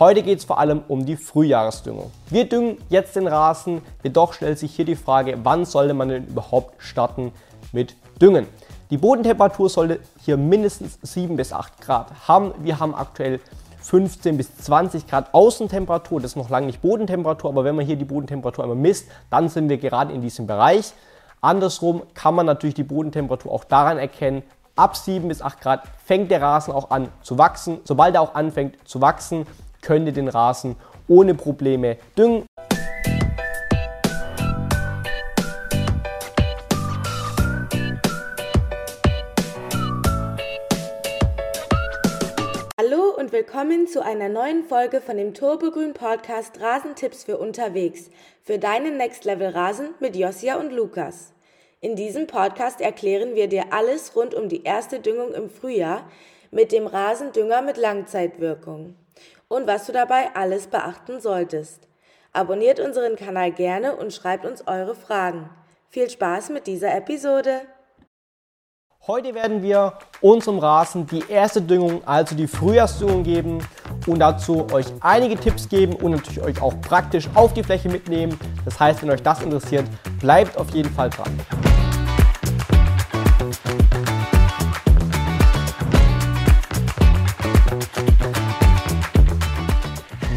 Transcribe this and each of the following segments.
Heute geht es vor allem um die Frühjahresdüngung. Wir düngen jetzt den Rasen, jedoch stellt sich hier die Frage, wann sollte man denn überhaupt starten mit Düngen? Die Bodentemperatur sollte hier mindestens 7 bis 8 Grad haben. Wir haben aktuell 15 bis 20 Grad Außentemperatur, das ist noch lange nicht Bodentemperatur, aber wenn man hier die Bodentemperatur einmal misst, dann sind wir gerade in diesem Bereich. Andersrum kann man natürlich die Bodentemperatur auch daran erkennen, ab 7 bis 8 Grad fängt der Rasen auch an zu wachsen. Sobald er auch anfängt zu wachsen, könnt ihr den Rasen ohne Probleme düngen. Hallo und willkommen zu einer neuen Folge von dem Turbogrün Podcast Rasentipps für unterwegs für deinen Next Level Rasen mit Josia und Lukas. In diesem Podcast erklären wir dir alles rund um die erste Düngung im Frühjahr mit dem Rasendünger mit Langzeitwirkung und was du dabei alles beachten solltest. Abonniert unseren Kanal gerne und schreibt uns eure Fragen. Viel Spaß mit dieser Episode! Heute werden wir unserem Rasen die erste Düngung, also die Frühjahrsdüngung geben und dazu euch einige Tipps geben und natürlich euch auch praktisch auf die Fläche mitnehmen. Das heißt, wenn euch das interessiert, bleibt auf jeden Fall dran.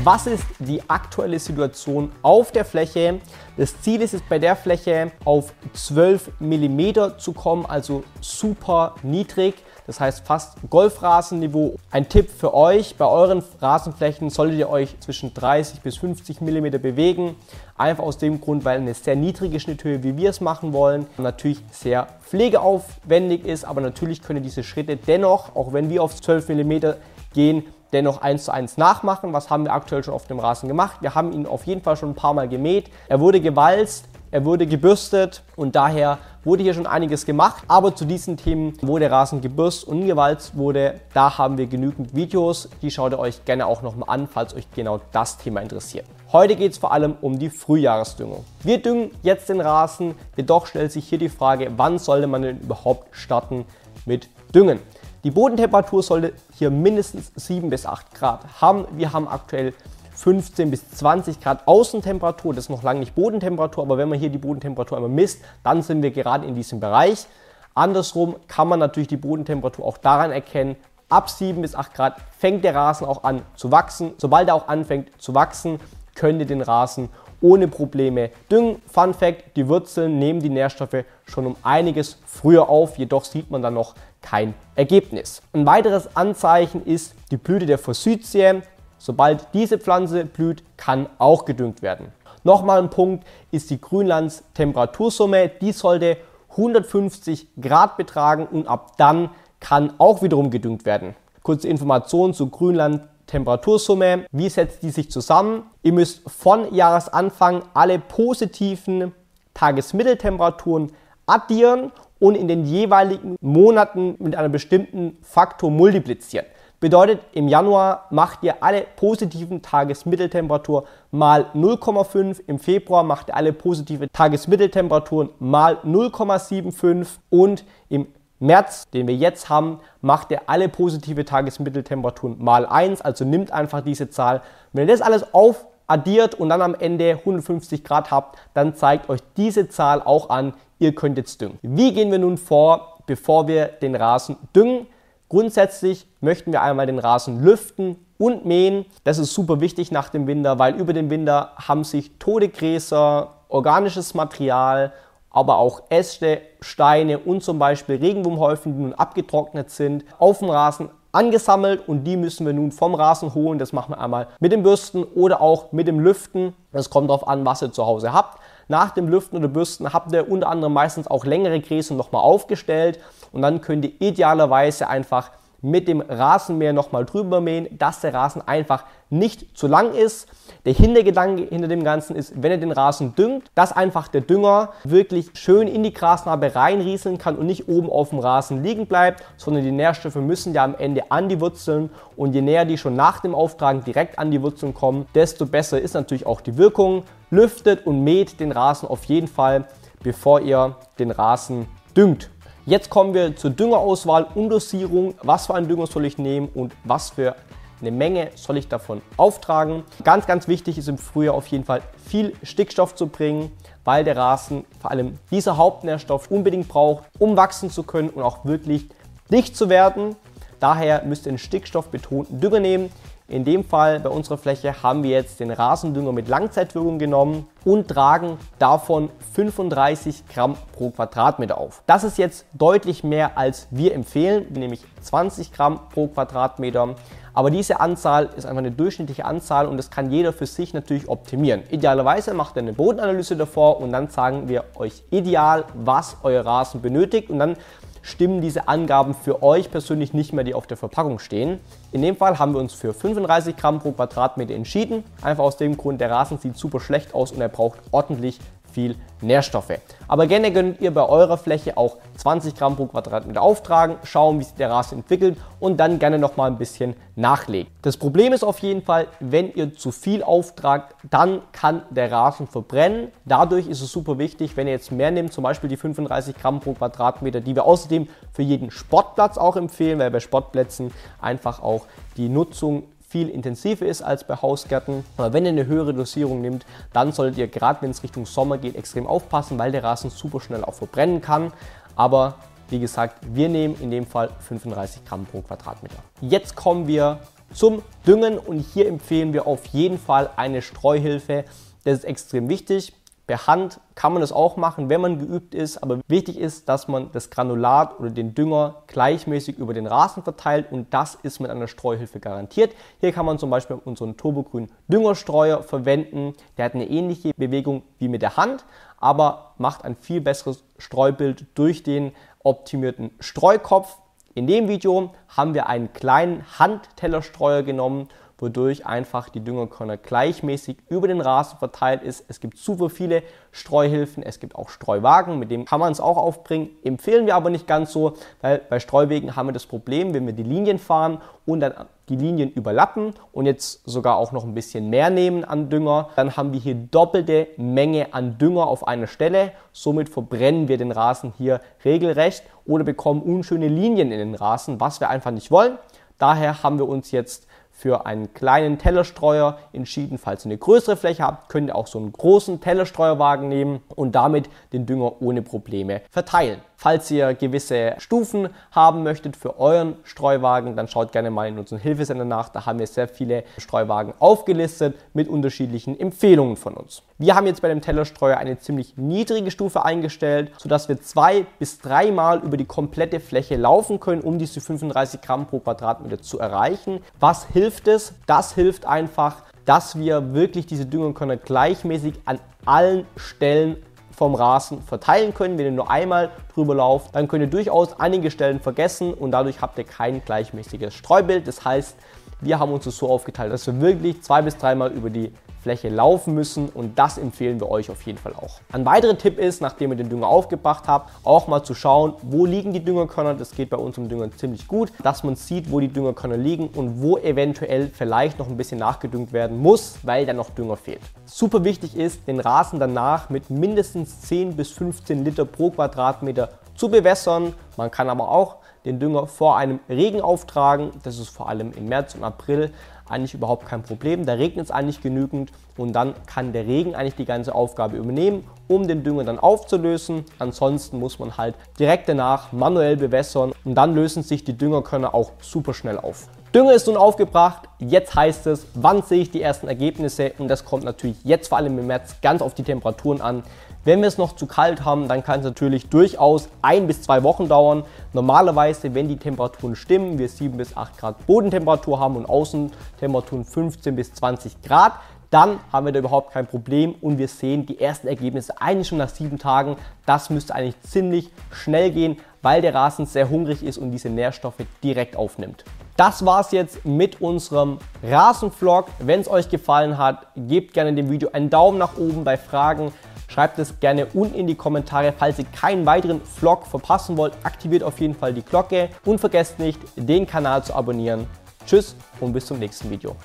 Was ist die aktuelle Situation auf der Fläche. Das Ziel ist es bei der Fläche auf 12 mm zu kommen, also super niedrig. Das heißt fast Golfrasenniveau. Ein Tipp für euch, bei euren Rasenflächen solltet ihr euch zwischen 30 bis 50 mm bewegen. Einfach aus dem Grund, weil eine sehr niedrige Schnitthöhe, wie wir es machen wollen, natürlich sehr pflegeaufwendig ist. Aber natürlich könnt ihr diese Schritte dennoch, auch wenn wir auf 12 mm gehen, dennoch eins zu eins nachmachen. Was haben wir aktuell schon auf dem Rasen gemacht? Wir haben ihn auf jeden Fall schon ein paar Mal gemäht. Er wurde gewalzt, er wurde gebürstet und daher wurde hier schon einiges gemacht. Aber zu diesen Themen, wo der Rasen gebürstet und gewalzt wurde, da haben wir genügend Videos. Die schaut ihr euch gerne auch nochmal an, falls euch genau das Thema interessiert. Heute geht es vor allem um die Frühjahresdüngung. Wir düngen jetzt den Rasen, jedoch stellt sich hier die Frage, wann sollte man denn überhaupt starten mit Düngen? Die Bodentemperatur sollte hier mindestens 7 bis 8 Grad haben. Wir haben aktuell 15 bis 20 Grad Außentemperatur, das ist noch lange nicht Bodentemperatur, aber wenn man hier die Bodentemperatur einmal misst, dann sind wir gerade in diesem Bereich. Andersrum kann man natürlich die Bodentemperatur auch daran erkennen, ab 7 bis 8 Grad fängt der Rasen auch an zu wachsen. Sobald er auch anfängt zu wachsen, könnt ihr den Rasen ohne Probleme düngen. Fun Fact, die Wurzeln nehmen die Nährstoffe schon um einiges früher auf, jedoch sieht man dann noch kein Ergebnis. Ein weiteres Anzeichen ist die Blüte der Forsythie. Sobald diese Pflanze blüht, kann auch gedüngt werden. Nochmal ein Punkt ist die Grünlandstemperatursumme. Die sollte 150 Grad betragen und ab dann kann auch wiederum gedüngt werden. Kurze Information zu Grünland Temperatursumme. Wie setzt die sich zusammen? Ihr müsst von Jahresanfang alle positiven Tagesmitteltemperaturen addieren und in den jeweiligen Monaten mit einem bestimmten Faktor multiplizieren. Bedeutet, im Januar macht ihr alle positiven Tagesmitteltemperatur mal 0,5, im Februar macht ihr alle positive Tagesmitteltemperaturen mal 0,75 und im März, den wir jetzt haben, macht er alle positive Tagesmitteltemperaturen mal 1, also nimmt einfach diese Zahl. Wenn ihr das alles aufaddiert und dann am Ende 150 Grad habt, dann zeigt euch diese Zahl auch an, ihr könnt jetzt düngen. Wie gehen wir nun vor, bevor wir den Rasen düngen? Grundsätzlich möchten wir einmal den Rasen lüften und mähen. Das ist super wichtig nach dem Winter, weil über den Winter haben sich tote Gräser, organisches Material aber auch Äste, Steine und zum Beispiel Regenwurmhäufen, die nun abgetrocknet sind, auf dem Rasen angesammelt und die müssen wir nun vom Rasen holen. Das machen wir einmal mit dem Bürsten oder auch mit dem Lüften. Das kommt darauf an, was ihr zu Hause habt. Nach dem Lüften oder Bürsten habt ihr unter anderem meistens auch längere Gräser nochmal aufgestellt und dann könnt ihr idealerweise einfach mit dem Rasenmäher nochmal drüber mähen, dass der Rasen einfach nicht zu lang ist. Der Hintergedanke hinter dem Ganzen ist, wenn ihr den Rasen düngt, dass einfach der Dünger wirklich schön in die Grasnarbe reinrieseln kann und nicht oben auf dem Rasen liegen bleibt, sondern die Nährstoffe müssen ja am Ende an die Wurzeln und je näher die schon nach dem Auftragen direkt an die Wurzeln kommen, desto besser ist natürlich auch die Wirkung. Lüftet und mäht den Rasen auf jeden Fall, bevor ihr den Rasen düngt. Jetzt kommen wir zur Düngerauswahl und Dosierung. Was für einen Dünger soll ich nehmen und was für eine Menge soll ich davon auftragen. Ganz, ganz wichtig ist im Frühjahr auf jeden Fall viel Stickstoff zu bringen, weil der Rasen vor allem dieser Hauptnährstoff unbedingt braucht, um wachsen zu können und auch wirklich dicht zu werden. Daher müsst ihr einen stickstoffbetonten Dünger nehmen. In dem Fall bei unserer Fläche haben wir jetzt den Rasendünger mit Langzeitwirkung genommen und tragen davon 35 Gramm pro Quadratmeter auf. Das ist jetzt deutlich mehr als wir empfehlen, nämlich 20 Gramm pro Quadratmeter. Aber diese Anzahl ist einfach eine durchschnittliche Anzahl und das kann jeder für sich natürlich optimieren. Idealerweise macht ihr eine Bodenanalyse davor und dann sagen wir euch ideal, was euer Rasen benötigt und dann stimmen diese Angaben für euch persönlich nicht mehr, die auf der Verpackung stehen. In dem Fall haben wir uns für 35 Gramm pro Quadratmeter entschieden. Einfach aus dem Grund, der Rasen sieht super schlecht aus und er braucht ordentlich viel Nährstoffe. Aber gerne könnt ihr bei eurer Fläche auch 20 Gramm pro Quadratmeter auftragen, schauen, wie sich der Rasen entwickelt und dann gerne noch mal ein bisschen nachlegen. Das Problem ist auf jeden Fall, wenn ihr zu viel auftragt, dann kann der Rasen verbrennen. Dadurch ist es super wichtig, wenn ihr jetzt mehr nehmt, zum Beispiel die 35 Gramm pro Quadratmeter, die wir außerdem für jeden Sportplatz auch empfehlen, weil bei Sportplätzen einfach auch die Nutzung viel intensiver ist als bei Hausgärten. Aber wenn ihr eine höhere Dosierung nimmt, dann solltet ihr gerade wenn es Richtung Sommer geht extrem aufpassen, weil der Rasen super schnell auch verbrennen kann. Aber wie gesagt, wir nehmen in dem Fall 35 Gramm pro Quadratmeter. Jetzt kommen wir zum Düngen und hier empfehlen wir auf jeden Fall eine Streuhilfe. Das ist extrem wichtig. Per Hand kann man das auch machen, wenn man geübt ist, aber wichtig ist, dass man das Granulat oder den Dünger gleichmäßig über den Rasen verteilt und das ist mit einer Streuhilfe garantiert. Hier kann man zum Beispiel unseren Turbogrün Düngerstreuer verwenden. Der hat eine ähnliche Bewegung wie mit der Hand, aber macht ein viel besseres Streubild durch den optimierten Streukopf. In dem Video haben wir einen kleinen Handtellerstreuer genommen wodurch einfach die Düngerkörner gleichmäßig über den Rasen verteilt ist. Es gibt super viele Streuhilfen, es gibt auch Streuwagen, mit dem kann man es auch aufbringen. Empfehlen wir aber nicht ganz so, weil bei Streuwegen haben wir das Problem, wenn wir die Linien fahren und dann die Linien überlappen und jetzt sogar auch noch ein bisschen mehr nehmen an Dünger, dann haben wir hier doppelte Menge an Dünger auf einer Stelle. Somit verbrennen wir den Rasen hier regelrecht oder bekommen unschöne Linien in den Rasen, was wir einfach nicht wollen. Daher haben wir uns jetzt für einen kleinen Tellerstreuer entschieden. Falls ihr eine größere Fläche habt, könnt ihr auch so einen großen Tellerstreuerwagen nehmen und damit den Dünger ohne Probleme verteilen. Falls ihr gewisse Stufen haben möchtet für euren Streuwagen, dann schaut gerne mal in unseren Hilfesender nach. Da haben wir sehr viele Streuwagen aufgelistet mit unterschiedlichen Empfehlungen von uns. Wir haben jetzt bei dem Tellerstreuer eine ziemlich niedrige Stufe eingestellt, sodass wir zwei bis dreimal über die komplette Fläche laufen können, um diese 35 Gramm pro Quadratmeter zu erreichen. Was hilft es? Das hilft einfach, dass wir wirklich diese Düngerkörner gleichmäßig an allen Stellen vom Rasen verteilen können. Wenn ihr nur einmal drüber lauft, dann könnt ihr durchaus einige Stellen vergessen und dadurch habt ihr kein gleichmäßiges Streubild. Das heißt, wir haben uns das so aufgeteilt, dass wir wirklich zwei bis dreimal über die Fläche laufen müssen und das empfehlen wir euch auf jeden Fall auch. Ein weiterer Tipp ist, nachdem ihr den Dünger aufgebracht habt, auch mal zu schauen, wo liegen die Düngerkörner. Das geht bei uns im Dünger ziemlich gut, dass man sieht, wo die Düngerkörner liegen und wo eventuell vielleicht noch ein bisschen nachgedüngt werden muss, weil da noch Dünger fehlt. Super wichtig ist, den Rasen danach mit mindestens 10 bis 15 Liter pro Quadratmeter zu bewässern. Man kann aber auch den Dünger vor einem Regen auftragen. Das ist vor allem im März und April eigentlich überhaupt kein Problem. Da regnet es eigentlich genügend und dann kann der Regen eigentlich die ganze Aufgabe übernehmen, um den Dünger dann aufzulösen. Ansonsten muss man halt direkt danach manuell bewässern und dann lösen sich die Düngerkörner auch super schnell auf. Dünger ist nun aufgebracht. Jetzt heißt es, wann sehe ich die ersten Ergebnisse? Und das kommt natürlich jetzt vor allem im März ganz auf die Temperaturen an. Wenn wir es noch zu kalt haben, dann kann es natürlich durchaus ein bis zwei Wochen dauern. Normalerweise, wenn die Temperaturen stimmen, wir 7 bis 8 Grad Bodentemperatur haben und Außentemperaturen 15 bis 20 Grad, dann haben wir da überhaupt kein Problem und wir sehen die ersten Ergebnisse eigentlich schon nach sieben Tagen. Das müsste eigentlich ziemlich schnell gehen, weil der Rasen sehr hungrig ist und diese Nährstoffe direkt aufnimmt. Das war's jetzt mit unserem Rasenvlog. Wenn es euch gefallen hat, gebt gerne dem Video einen Daumen nach oben bei Fragen. Schreibt es gerne unten in die Kommentare. Falls ihr keinen weiteren Vlog verpassen wollt, aktiviert auf jeden Fall die Glocke und vergesst nicht, den Kanal zu abonnieren. Tschüss und bis zum nächsten Video.